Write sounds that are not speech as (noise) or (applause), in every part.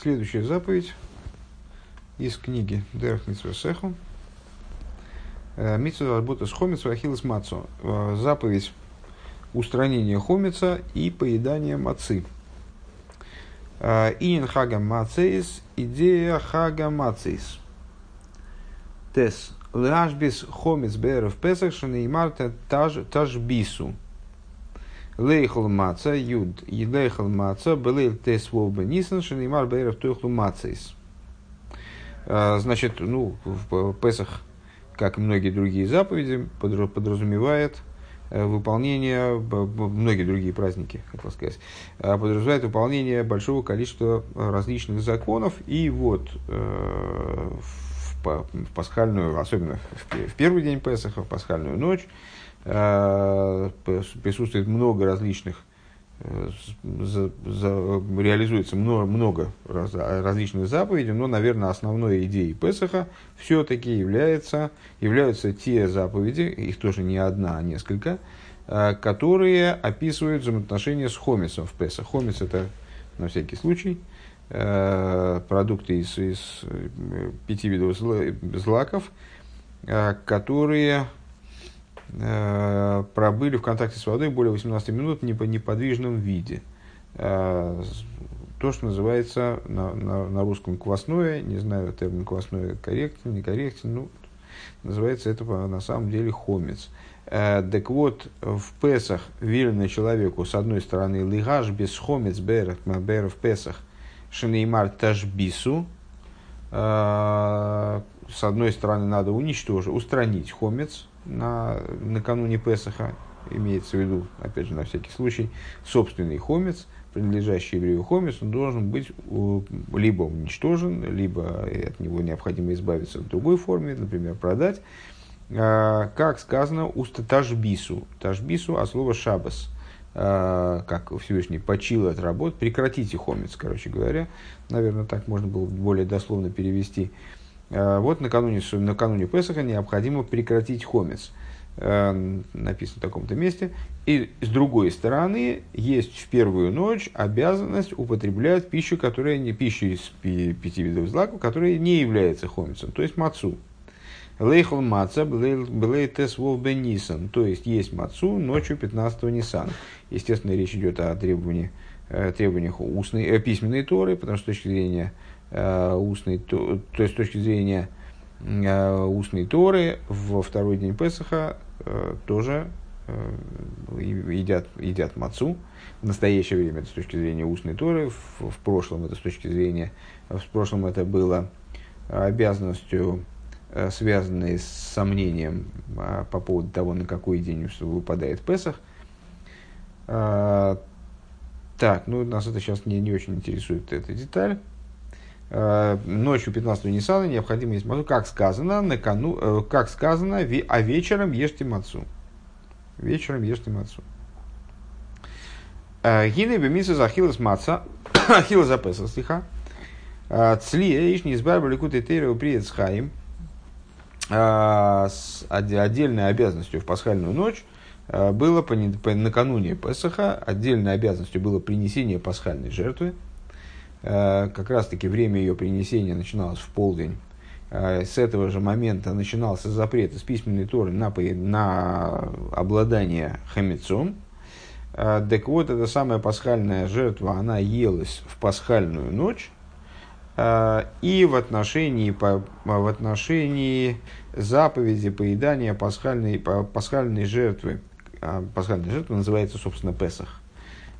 Следующая заповедь из книги Дерх Митсвесеху. Э, работа с хомец ахиллес мацо. Э, заповедь устранения хомица и поедания мацы. Э, Инин хага мацеис, идея хага мацеис. Тес. Лашбис хомец беров песах шанеймар тажбису. Лейхл маца, юд, и лейхл маца, белейл тес вовба нисан, шанимар бейров тухлу мацейс. А, значит, ну, в Песах, как и многие другие заповеди, подразумевает э, выполнение, многие другие праздники, как сказать, а, подразумевает выполнение большого количества различных законов. И вот э, в пасхальную, особенно в первый день Песаха, в пасхальную ночь, Э, присутствует много различных, э, за, за, реализуется много, много раз, различных заповедей, но, наверное, основной идеей Песаха все-таки является, являются те заповеди, их тоже не одна, а несколько, э, которые описывают взаимоотношения с хомисом в Песах. Хомис – это, на всякий случай, продукты из, из пяти видов злаков, которые Э, пробыли в контакте с водой более 18 минут в неподвижном виде. Э, то, что называется на, на, на русском квасное, не знаю, термин квасное корректен, некорректен, ну, называется это на самом деле хомец. Э, так вот, в Песах велено человеку, с одной стороны, лигаш без хомец бер, бер в Песах, шинеймар тажбису, с одной стороны, надо уничтожить, устранить хомец, на, накануне Песаха, имеется в виду, опять же, на всякий случай, собственный хомец, принадлежащий еврею хомец, он должен быть либо уничтожен, либо от него необходимо избавиться в другой форме, например, продать. А, как сказано, уста тажбису. Тажбису, а слово шабас. Как Всевышний почил от работ, прекратите хомец, короче говоря. Наверное, так можно было более дословно перевести. А, вот накануне, накануне Песаха необходимо прекратить хомец. Э, написано в таком-то месте. И с другой стороны, есть в первую ночь обязанность употреблять пищу, которая не пищу из пяти видов злаков, которая не является хомицем, то есть мацу. Лейхл маца блей тес бенисан, то есть есть мацу ночью 15 Нисана. Естественно, речь идет о требовании, э, требованиях устной, э, письменной торы, потому что с точки зрения Э, устной, то, то есть с точки зрения э, устной Торы во второй день Песаха э, тоже едят, едят мацу. В настоящее время это с точки зрения устной Торы, в, в прошлом это с точки зрения, в прошлом это было обязанностью, связанной с сомнением по поводу того, на какой день выпадает Песах. Так, ну нас это сейчас не, не очень интересует эта деталь. Э, ночью 15 Ниссана необходимо есть мацу, как сказано, на кону, э, как сказано, а вечером ешьте мацу. Вечером ешьте мацу. Э, Гины бемиса захилас маца, (coughs) ахилла запесал стиха. Цли эйш не избавили куты тейру приед с хаим. С отдельной обязанностью в пасхальную ночь было накануне Песаха, отдельной обязанностью было принесение пасхальной жертвы, как раз-таки время ее принесения начиналось в полдень. Э, с этого же момента начинался запрет из письменной торы на, на обладание хамецом. Э, так вот, эта самая пасхальная жертва, она елась в пасхальную ночь. И в отношении, в отношении заповеди поедания пасхальной, пасхальной жертвы, пасхальная жертва называется, собственно, Песах.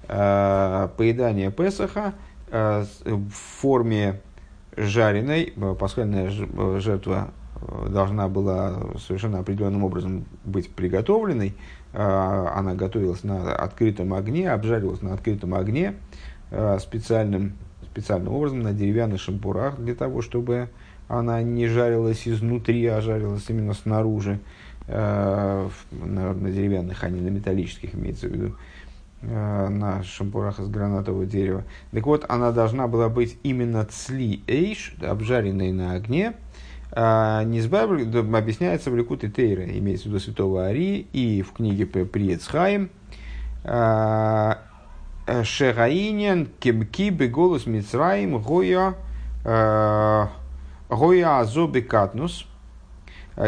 Поедание Песаха – Э, в форме жареной. Э, пасхальная э, жертва должна была совершенно определенным образом быть приготовленной. Она готовилась на открытом огне, обжаривалась на открытом огне специальным, специальным образом на деревянных шампурах для того, чтобы она не жарилась изнутри, а жарилась именно снаружи, на, на деревянных, а не на металлических, имеется в виду. Э, на шампурах из гранатового дерева. Так вот, она должна была быть именно цли эйш, обжаренной на огне. А, Низбабр объясняется в Ликуте Тейра, имеется в виду святого Ари, и в книге Приецхаим. А, Шегаинен кемки беголус Мицраим гоя гоя азоби катнус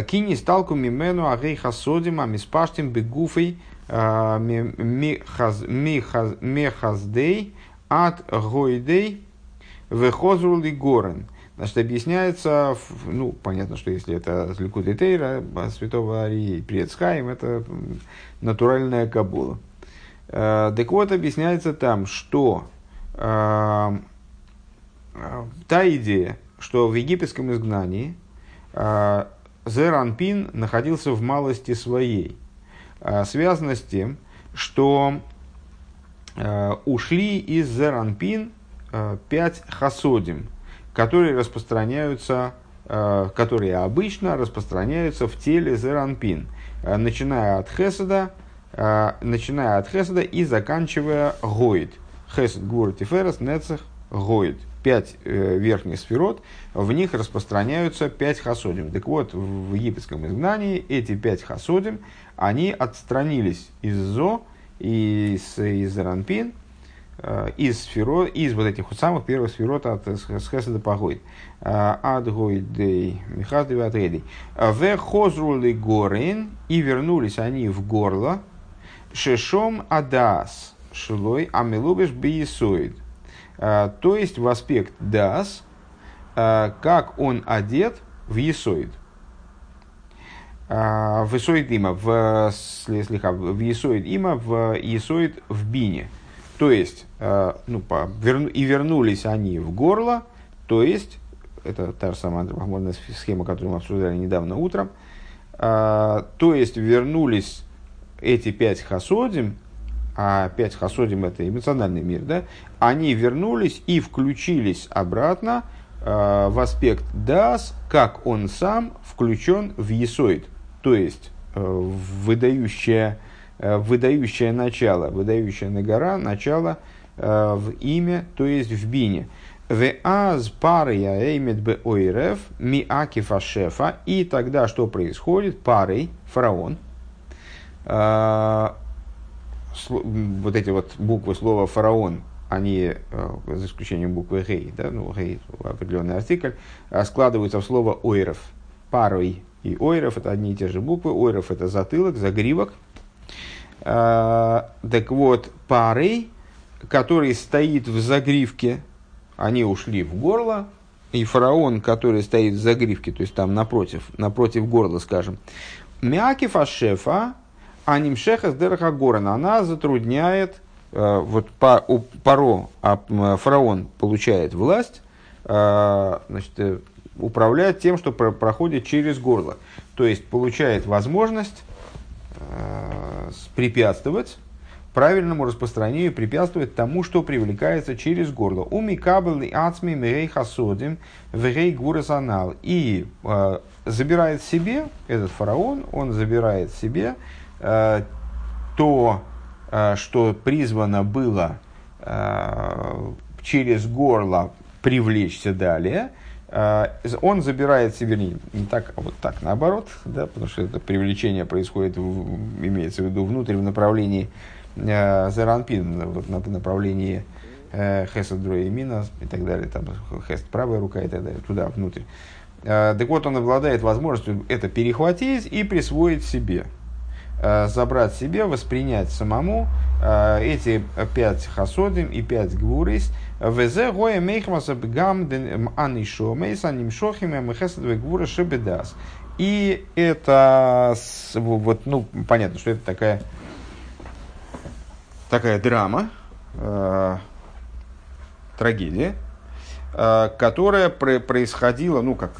кини сталку мимену агей хасодим амиспаштим бегуфей мехаздей от гойдей вехозрули горен. Значит, объясняется, ну, понятно, что если это Ликут Тейра, святого Арии, Предсхайм, это натуральная кабула. Э, так вот, объясняется там, что э, та идея, что в египетском изгнании э, Зеранпин находился в малости своей, э, связана с тем, что э, ушли из Зеранпин э, пять хасодим, которые распространяются, которые обычно распространяются в теле Зеранпин, начиная от Хеседа, э, начиная от Хеседа и заканчивая Гоид. Хесед, Гур, Тиферес, Нецех, Гоид. Пять э, верхних сферот, в них распространяются пять хасодим. Так вот, в египетском изгнании эти пять хасодим, они отстранились из Зо из, из Ранпин, Э, из сферо, из вот этих вот самых первых сферот от с Хеседа Пагойд. Э, от Гойдей, Михаздой Ватредей. Э, в Хозрули Горин, и вернулись они в горло, Шешом Адас, Шилой Амилубеш Биесоид. То есть в аспект Дас, как он одет в Есоид. В Есоид има, в, слегка, в Есоид има, в Есоид в Бине. То есть, ну, по, и вернулись они в горло, то есть, это та же самая антропоморфная схема, которую мы обсуждали недавно утром, то есть, вернулись эти пять хасодим, а пять хасодим это эмоциональный мир, да, они вернулись и включились обратно э, в аспект дас, как он сам включен в есоид, то есть э, выдающее Э, выдающее начало, выдающее нагора, начало э, в имя, то есть в бине. В аз пария эймет бе ми акифа шефа. И тогда что происходит? Парой, фараон, э, вот эти вот буквы слова фараон, они, за исключением буквы гей, да, ну, гей, определенный артикль, складываются в слово ойрев. Парой и ойрев это одни и те же буквы. Ойрев это затылок, загривок, а, так вот, парой, который стоит в загривке, они ушли в горло, и фараон, который стоит в загривке, то есть там напротив, напротив горла, скажем, Мякиф Ашефа, Анимшеха с Дерахагорана, она затрудняет, э, вот по, у Паро, а фараон получает власть, э, значит, э, управляет тем, что проходит через горло. То есть получает возможность препятствовать правильному распространению, препятствовать тому, что привлекается через горло. Уми кабел и ацми мирей хасодим врей гурасанал. И э, забирает себе, этот фараон, он забирает себе то, э, что призвано было э, через горло привлечься далее – Э, он забирает себе, не, не так, а вот так наоборот, да, потому что это привлечение происходит, в, имеется в виду внутрь в направлении э, Заранпин, вот на направлении э, Хесед Мина и так далее, там Хест правая рука и так далее, туда, внутрь. Э, так вот, он обладает возможностью это перехватить и присвоить себе. Э, забрать себе, воспринять самому э, эти пять хасодим и пять гвурис. Везе гоя мейхмаса бгам анишо мейса нимшохим мехесед гвура шебедас. И это, вот, ну, понятно, что это такая, такая драма, э, трагедия, которая происходила, ну, как,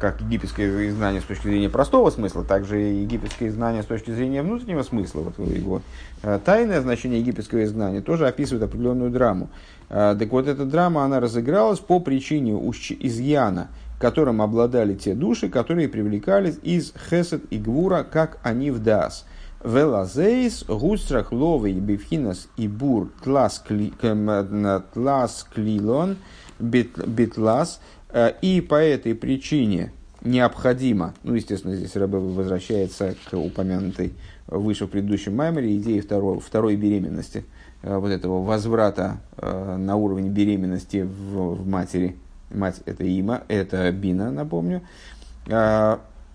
как египетское изгнание с точки зрения простого смысла, также и египетское изгнание с точки зрения внутреннего смысла, вот его э, тайное значение египетского изгнания тоже описывает определенную драму. Э, так вот, эта драма, она разыгралась по причине изъяна, которым обладали те души, которые привлекались из Хесед и Гвура, как они в Дас. Велазейс, густрах ловый бифхинас и бур тлас клилон – битлас, э, и по этой причине необходимо, ну, естественно, здесь Рэбе возвращается к упомянутой выше в предыдущем маймере идее второй, второй беременности, вот этого возврата на уровень беременности в, в матери. Мать это има, это бина, напомню.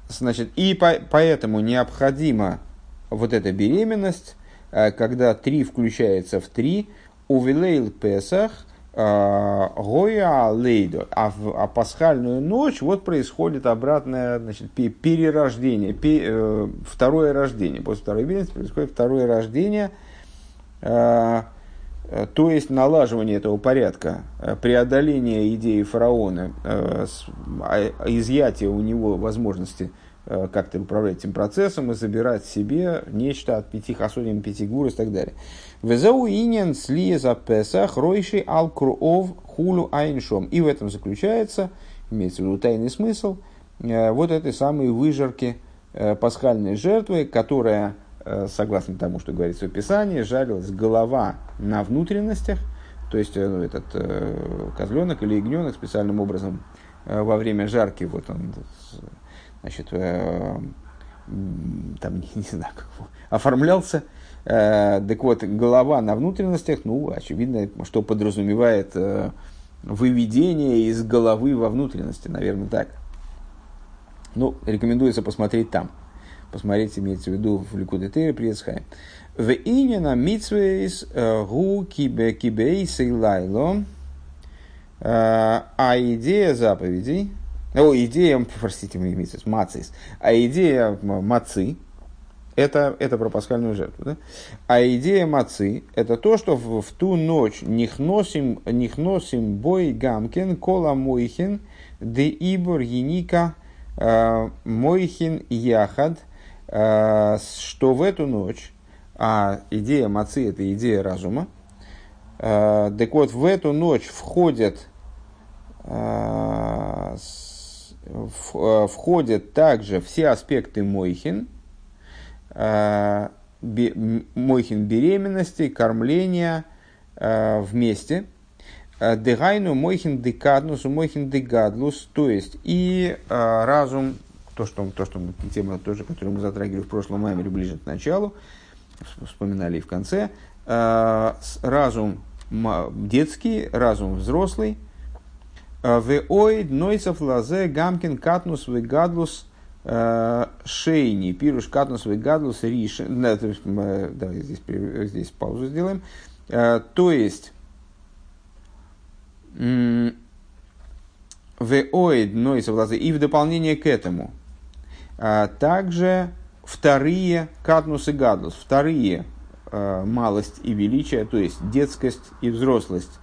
Значит, и по, поэтому необходима вот эта беременность, когда три включается в три, увелейл Песах, Гоя Лейдо. А в а пасхальную ночь вот происходит обратное значит, перерождение, э, второе рождение. После второй беременности происходит второе рождение, э, э, то есть налаживание этого порядка, преодоление идеи фараона, а, изъятие у него возможности как-то управлять этим процессом и забирать себе нечто от пяти хасудим, пяти гур и так далее. Везеу инин слиеза песах ройши ал круов хулу айншом. И в этом заключается, имеется в виду тайный смысл, э, вот этой самой выжарки э, пасхальной жертвы, которая, э, согласно тому, что говорится в Писании, жарилась голова на внутренностях, то есть ну, этот козленок или ягненок специальным образом во время жарки, вот он, значит, там, (laughs) не, знаю, как оформлялся, Э, так вот, голова на внутренностях, ну, очевидно, что подразумевает э, выведение из головы во внутренности, наверное, так. Ну, рекомендуется посмотреть там. Посмотреть, имеется в виду в Ликудетере при Эцхае. В инина митсвейс э, гу кибе кибейс лайло. А идея заповедей, о, идея, простите, митсвейс, мацис, а идея мацы, это, это про пасхальную жертву. Да? А идея мацы – это то, что в, в ту ночь нихносим, нихносим бой гамкен кола мойхин де ибор еника э, мойхин яхад, э, что в эту ночь, а идея мацы – это идея разума, э, так вот в эту ночь входят входят также все аспекты мойхин – Э, мойхин беременности, кормления э, вместе. Э, дегайну мойхин декаднус, мойхин дегадлус, то есть и разум, то, что, то, что тема тоже, которую мы затрагивали в прошлом маймере ближе к началу, вспоминали и в конце, разум детский, разум взрослый, Веоид, Нойсов, Лазе, Гамкин, Катнус, Вегадлус, Э, шейни, пируш катнус гадлус риш. Да, давай здесь, здесь паузу сделаем. Э, то есть, веоид нойса влазы. И в дополнение к этому, э, также вторые катнус и гадлус, вторые малость и величие, то есть детскость и взрослость.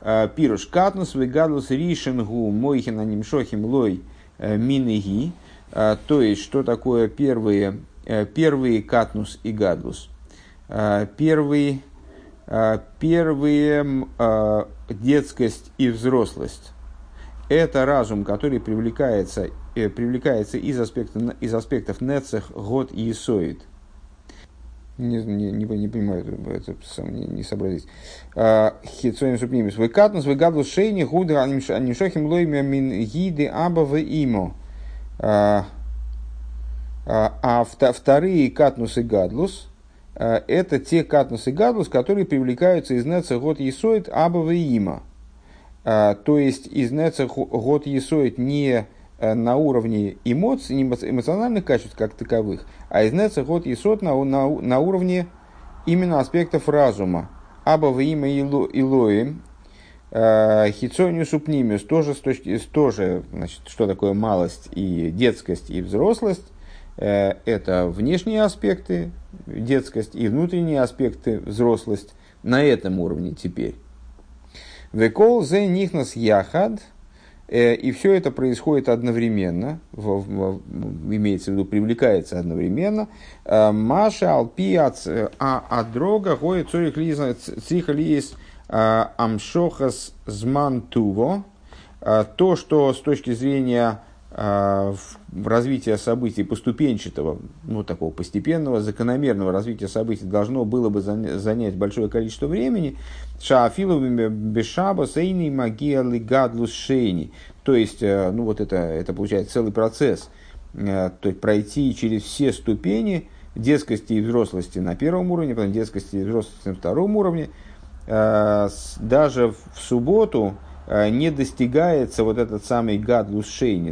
Пируш катнус, вегадлус, ришенгу, мойхин, анимшохим, лой, минеги. То есть, что такое первые, первые катнус и гадлус? Первый, а, первые детскость и взрослость. Это разум, который привлекается, привлекается из, аспекта, из аспектов нецех, год и исоид. Не, не, не, не понимаю, это сам не, не сообразить. Хитсоим супнимис. Вы катнус, вы гадлус шейни, гудра, анимшохим лоймя мин гиды аба в имо. А, а, а вторые катнус и гадлус а, – это те катнус и гадлус, которые привлекаются из неца год есоид абава има. То есть из неца год есоид не на уровне эмоций, эмоциональных качеств как таковых, а из неца год есоид на, на, на уровне именно аспектов разума. Абава има илои, Э, Хицонию супнимиус тоже, с точки, тоже значит, что такое малость и детскость и взрослость. Э, это внешние аспекты, детскость и внутренние аспекты, взрослость на этом уровне теперь. Векол зе нихнас яхад, э, и все это происходит одновременно, в, в, имеется в виду, привлекается одновременно. Маша алпи а адрога гоя цорих цриха ли есть а, Амшохас Змантуво, то, что с точки зрения а, развития событий поступенчатого, ну, такого постепенного, закономерного развития событий должно было бы занять большое количество времени, шаафиловыми бешаба сейни магия лигадлус шейни. То есть, э, ну, вот это, это получается целый процесс, э, то есть пройти через все ступени детскости и взрослости на первом уровне, потом детскости и взрослости на втором уровне. Даже в субботу не достигается вот этот самый гадлус шейни,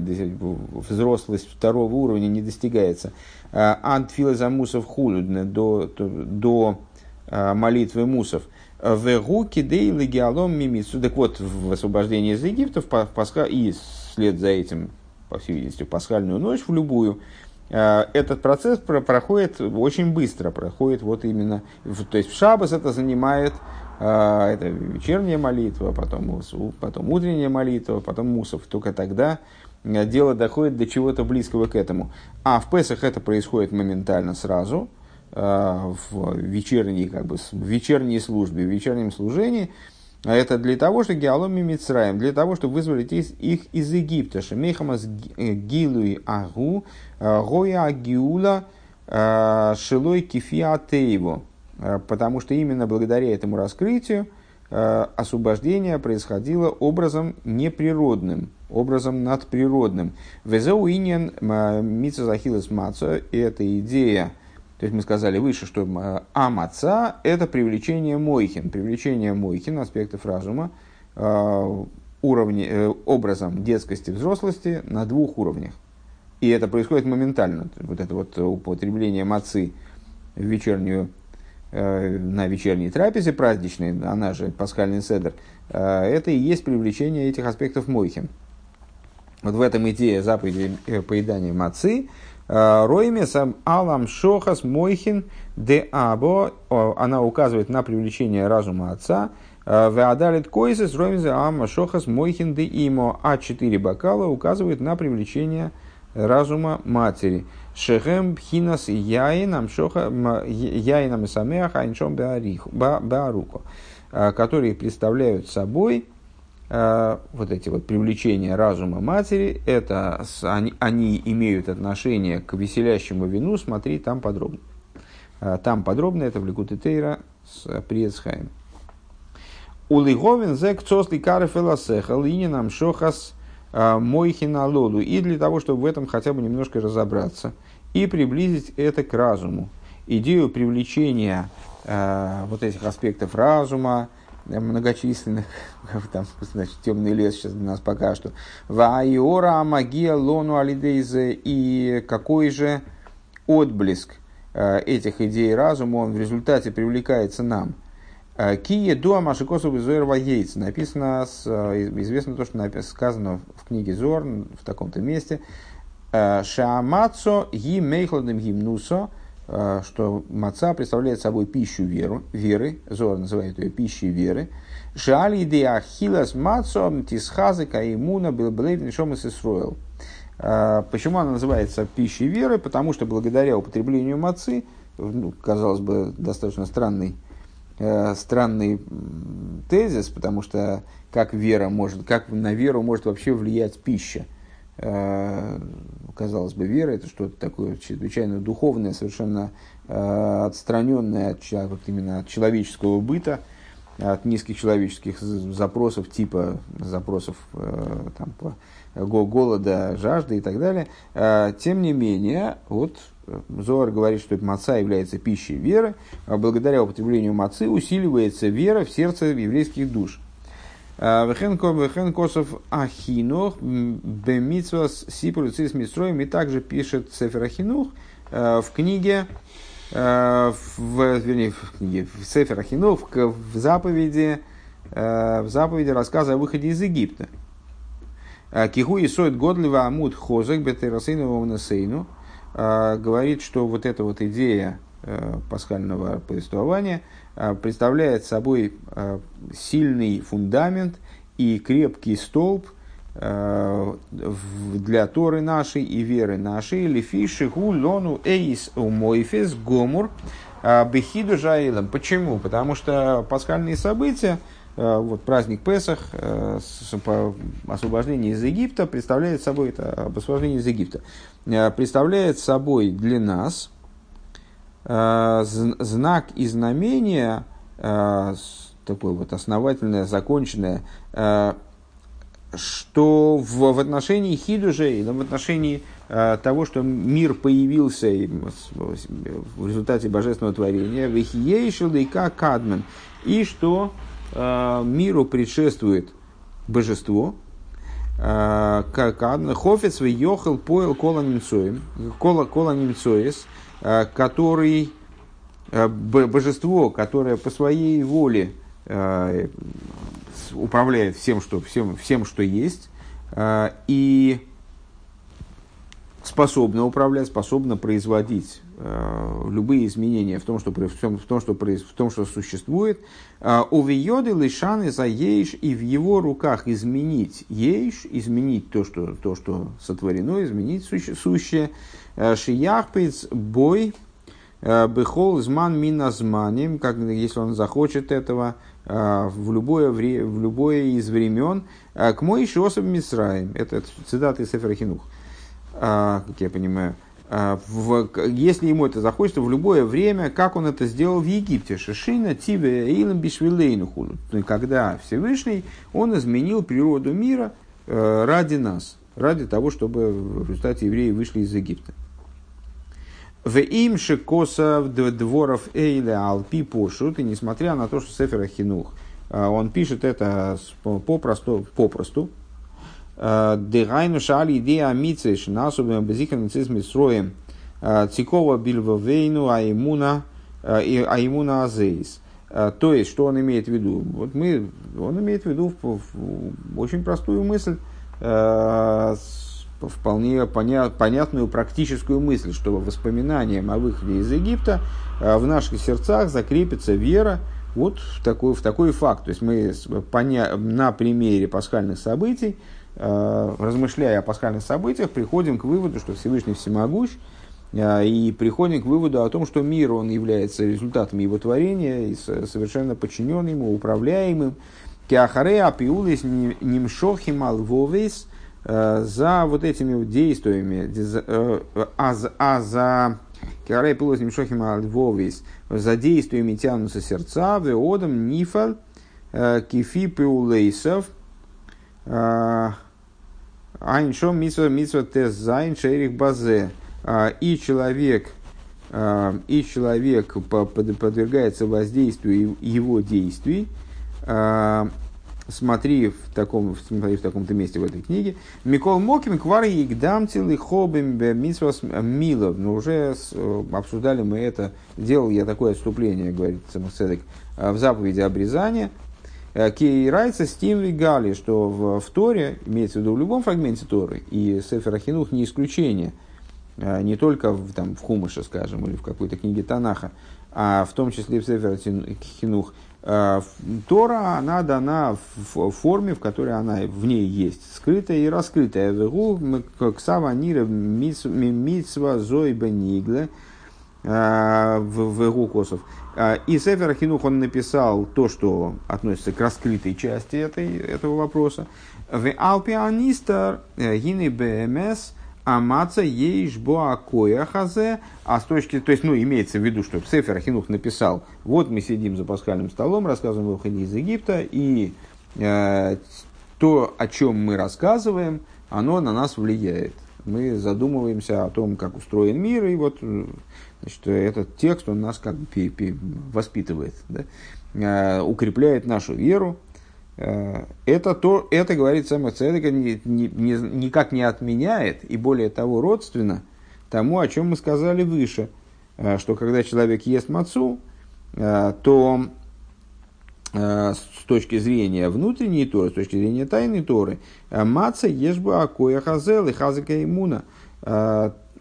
взрослость второго уровня не достигается. Антфила замусов хулю до, до молитвы мусов – в руки дейли мимицу. Так вот, в освобождении из Египта в Пасха, и вслед за этим, по всей видимости, в пасхальную ночь, в любую, э, этот процесс проходит очень быстро, проходит вот именно, то есть в Шабас это занимает э, это вечерняя молитва, потом, потом утренняя молитва, потом мусов. Только тогда э, дело доходит до чего-то близкого к этому. А в Песах это происходит моментально сразу – Э, в вечерней, как бы, в вечерней службе, в вечернем служении, а это для того, что геоломи Мицраем, для того, чтобы вызволить их из Египта. Шемейхамас э, гилуи агу, гоя агиула, шилой кифиатеево. Потому что именно благодаря этому раскрытию освобождение происходило образом неприродным, образом надприродным. Везеу иньян мицазахилес маца, эта идея то есть мы сказали выше, что э, амаца – это привлечение мойхин. Привлечение мойхин, аспектов разума, э, уровне, э, образом детскости, взрослости на двух уровнях. И это происходит моментально. Вот это вот употребление мацы в вечернюю, на вечерней трапезе праздничной, она же пасхальный седр, это и есть привлечение этих аспектов мойхин. Вот в этом идея заповеди поедания мацы – Ройме сам Алам Шохас Мойхин де Або, она указывает на привлечение разума отца. Веадалит Койсес Ройме Ама Шохас Мойхин де Имо. А четыре бокала указывает на привлечение разума матери. Шехем Пхинас Яинам Шоха Яинам Самеах Айншом Бааруко, которые представляют собой Э, вот эти вот привлечения разума матери, это, они, они имеют отношение к веселящему вину, смотри там подробно. Э, там подробно, это в Ликуте Тейра с Приецхайм. Улиговин зек цосли карефеласеха лининам шохас мойхина лоду. И для того, чтобы в этом хотя бы немножко разобраться и приблизить это к разуму. Идею привлечения э, вот этих аспектов разума, многочисленных, (laughs) там, значит, темный лес сейчас для нас пока что. Ваиора магия лону алидейзе и какой же отблеск э, этих идей разума он в результате привлекается нам. Э, Кие дуа машикосу визуэр ваейц. Написано, с, э, известно то, что сказано в книге Зор в таком-то месте. Шаамацо ги мейхладым гимнусо Э, что маца представляет собой пищу веру, веры, Зор называет ее пищей веры. Шали де ахилас мацо тисхазы каимуна был блейвен шомас исроил. Э, почему она называется пищей веры? Потому что благодаря употреблению мацы, ну, казалось бы, достаточно странный, э, странный тезис, потому что как вера может, как на веру может вообще влиять пища – Э, казалось бы, вера это что-то такое чрезвычайно духовное, совершенно э, отстраненное от, вот именно от человеческого быта, от низких человеческих запросов, типа запросов э, там, по, голода, жажды и так далее. Тем не менее, вот Зоар говорит, что маца является пищей веры, а благодаря употреблению мацы усиливается вера в сердце еврейских душ. Вехен косов ахинух бемитсвас сипулю цис митсроем. И также пишет Сефер Ахинух в книге, в, вернее, в книге, в Сефер Ахинух, в заповеди, в заповеди рассказа о выходе из Египта. Киху и соет годлива амут хозек бетерасейну насейну говорит, что вот эта вот идея пасхального повествования – Э, представляет собой э, сильный фундамент и крепкий столб э, для Торы нашей и веры нашей. Лефиши гу лону эйс умойфес гомур бехиду жаилам. Почему? Потому что пасхальные события, вот праздник Песах, освобождение из Египта, представляет собой, это освобождение из Египта, представляет собой для нас – Э, знак и знамение, э, такое вот основательное, законченное, э, что в, в отношении Хидужа в отношении э, того, что мир появился в результате божественного творения, Вихиейшил и Кадмен, и что э, миру предшествует божество, э, Хофец Йохел Поэл Кола Немцоем, Кола, Кола э, который э, божество, которое по своей воле э, управляет всем, что, всем, всем, что есть, э, и способна управлять, способна производить э, любые изменения в том, что, в том, в том, что, в том, что существует. Э, Увиоды лишаны за ейш, и в его руках изменить ейш, изменить то, что, то, что сотворено, изменить суще, сущее. Шияхпиц бой бехол зман миназманим, как если он захочет этого, а, в любое, в любое из времен а, к мой Шиосов Мисраем. Это цитата из Сефера Хинух, а, как я понимаю. В, если ему это захочется, в любое время, как он это сделал в Египте. Шишина Тибе Эйлам Бишвилейнуху. Когда Всевышний, он изменил природу мира ради нас, ради того, чтобы в результате евреи вышли из Египта. В им шикосов дворов эйле алпи пошут, и несмотря на то, что Сефер Хинух, а, он пишет это попросту, попросту, а, Дегайну шали идея мицеш насубим безихан цизми строем а, цикова бильвовейну аимуна аимуна азейс. То есть, что он имеет в виду? Вот мы, он имеет в виду в, в, очень простую мысль, вполне поня- понятную практическую мысль, что воспоминанием о выходе из Египта э, в наших сердцах закрепится вера вот в такой, в такой факт. То есть мы поня- на примере пасхальных событий, э, размышляя о пасхальных событиях, приходим к выводу, что Всевышний всемогущ, э, и приходим к выводу о том, что мир он является результатом его творения и совершенно подчинен ему, управляемым. Кеахаре апиулис нимшохим алвовейс – Э, за вот этими действиями, э, а за, а за Кирай Пилос Нимшохима Альвовис, за действиями тянутся сердца, Веодам Нифаль, э, Кифи Пиулейсов, Айншом Митсва Митсва Тес Зайн Шерих Базе. И человек, и человек подвергается воздействию его действий, смотри в таком, смотри в таком-то месте в этой книге. Микол Моким квар игдамтил и хобим митсвас милов. Но уже э, обсуждали мы это. Делал я такое отступление, говорит Самоседек, э, в заповеди обрезания. Э, Кейрайца Стим Вигали, что в, в Торе, имеется в виду в любом фрагменте Торы, и Сефер Ахинух не исключение, не только в, там, в Хумыше, скажем, или в какой-то книге Танаха, а в том числе в Сефер Ахинух – Э, Тора, она дана в форме, в которой она в ней есть, скрытая и раскрытая. Ксава нира митсва зой бенигле э, в Вегу косов. Э, и Сефер Хинух он написал то, что относится к раскрытой части этой, этого вопроса. В Алпианистер гины БМС – Амаца ейш боакоя хазе, а с точки, то есть, ну, имеется в виду, что Сефер Хинух написал, вот мы сидим за пасхальным столом, рассказываем о выходе из Египта, и э, то, о чем мы рассказываем, оно на нас влияет. Мы задумываемся о том, как устроен мир, и вот значит, этот текст, он нас как бы воспитывает, да? э, укрепляет нашу веру, Э, это, то, это говорит сама Цедека, ни, ни, ни, никак не отменяет, и более того, родственно тому, о чем мы сказали выше, э, что когда человек ест мацу, то с точки зрения внутренней Торы, с точки зрения тайной Торы, маца ешба акоя хазел и хазака имуна.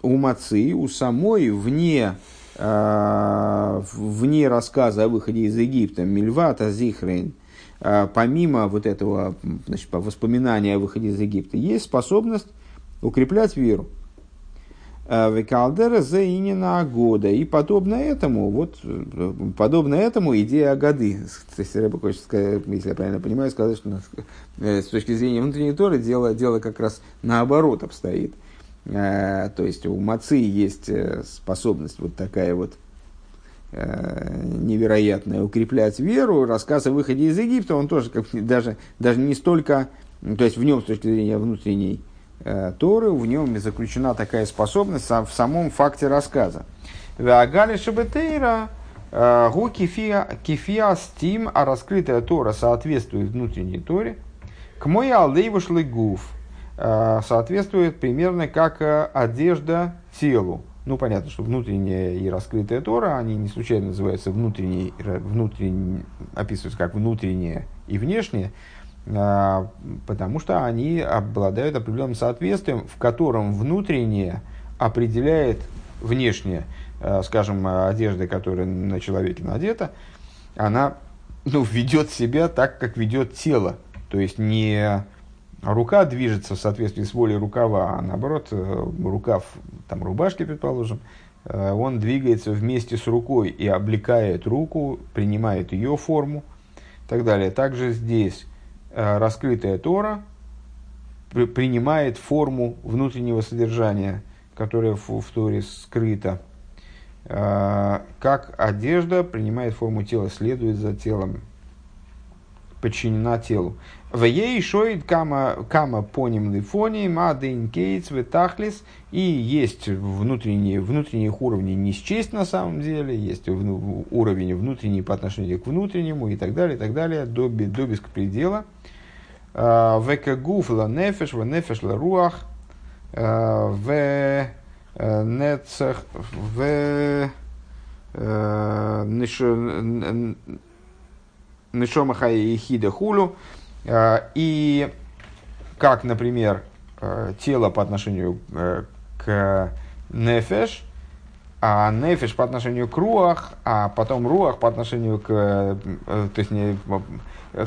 У мацы, у самой, вне, вне рассказа о выходе из Египта, мильвата зихрейн – а, помимо вот этого значит, воспоминания о выходе из Египта, есть способность укреплять веру. А, Векалдера инина года. И подобно этому, вот, подобно этому идея годы. То есть, Рэба хочет сказать, если я правильно понимаю, сказать, что э, с точки зрения внутренней торы дело, дело как раз наоборот обстоит. А, то есть у мацы есть э, способность вот такая вот Э, невероятное укреплять веру. Рассказ о выходе из Египта, он тоже как, даже, даже не столько то есть в нем с точки зрения внутренней э, Торы, в нем заключена такая способность в самом факте рассказа. Вагали Шабетейра э, Гу кефия стим, а раскрытая Тора соответствует внутренней Торе. К мой алдейву гуф э, соответствует примерно как одежда телу. Ну, понятно, что внутренняя и раскрытая Тора, они не случайно называются внутренней, внутренней описываются как внутреннее и внешнее, а, потому что они обладают определенным соответствием, в котором внутреннее определяет внешнее. А, скажем, одежда, которая на человеке надета, она ну, ведет себя так, как ведет тело. То есть не рука движется в соответствии с волей рукава, а наоборот, э, рукав там, рубашки, предположим, э, он двигается вместе с рукой и облекает руку, принимает ее форму и так далее. Также здесь Э, раскрытая Тора принимает форму внутреннего содержания, которое в, в Торе скрыто, как одежда принимает форму тела, следует за телом, подчинена телу. В ей шоид кама, кама поним лифони, мадейн кейтс, ветахлис, и есть внутренние, внутренних уровней не счесть на самом деле, есть уровень внутренний по отношению к внутреннему и так далее, и так далее, до, до беспредела. Векагуф ла нефеш, в нефеш ла руах, в нецах, в нишомаха и хида хулю. И как, например, тело по отношению к нефеш, а нефеш по отношению к руах, а потом руах по отношению к, то есть не,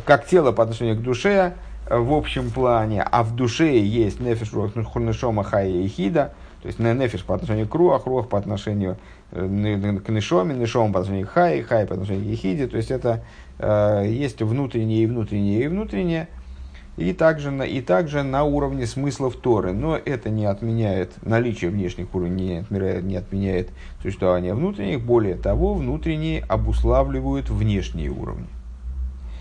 как тело по отношению к душе, в общем плане, а в душе есть нефиш хурнешома хая и хида, то есть нефиш по отношению к руах, руах по отношению э, к нешоме, нешом по отношению к хай, хай по отношению к ехиде, то есть это э, есть внутреннее и внутреннее и внутреннее, и также, на, и также на уровне смыслов Торы. Но это не отменяет наличие внешних уровней, не отменяет, не отменяет существование внутренних. Более того, внутренние обуславливают внешние уровни.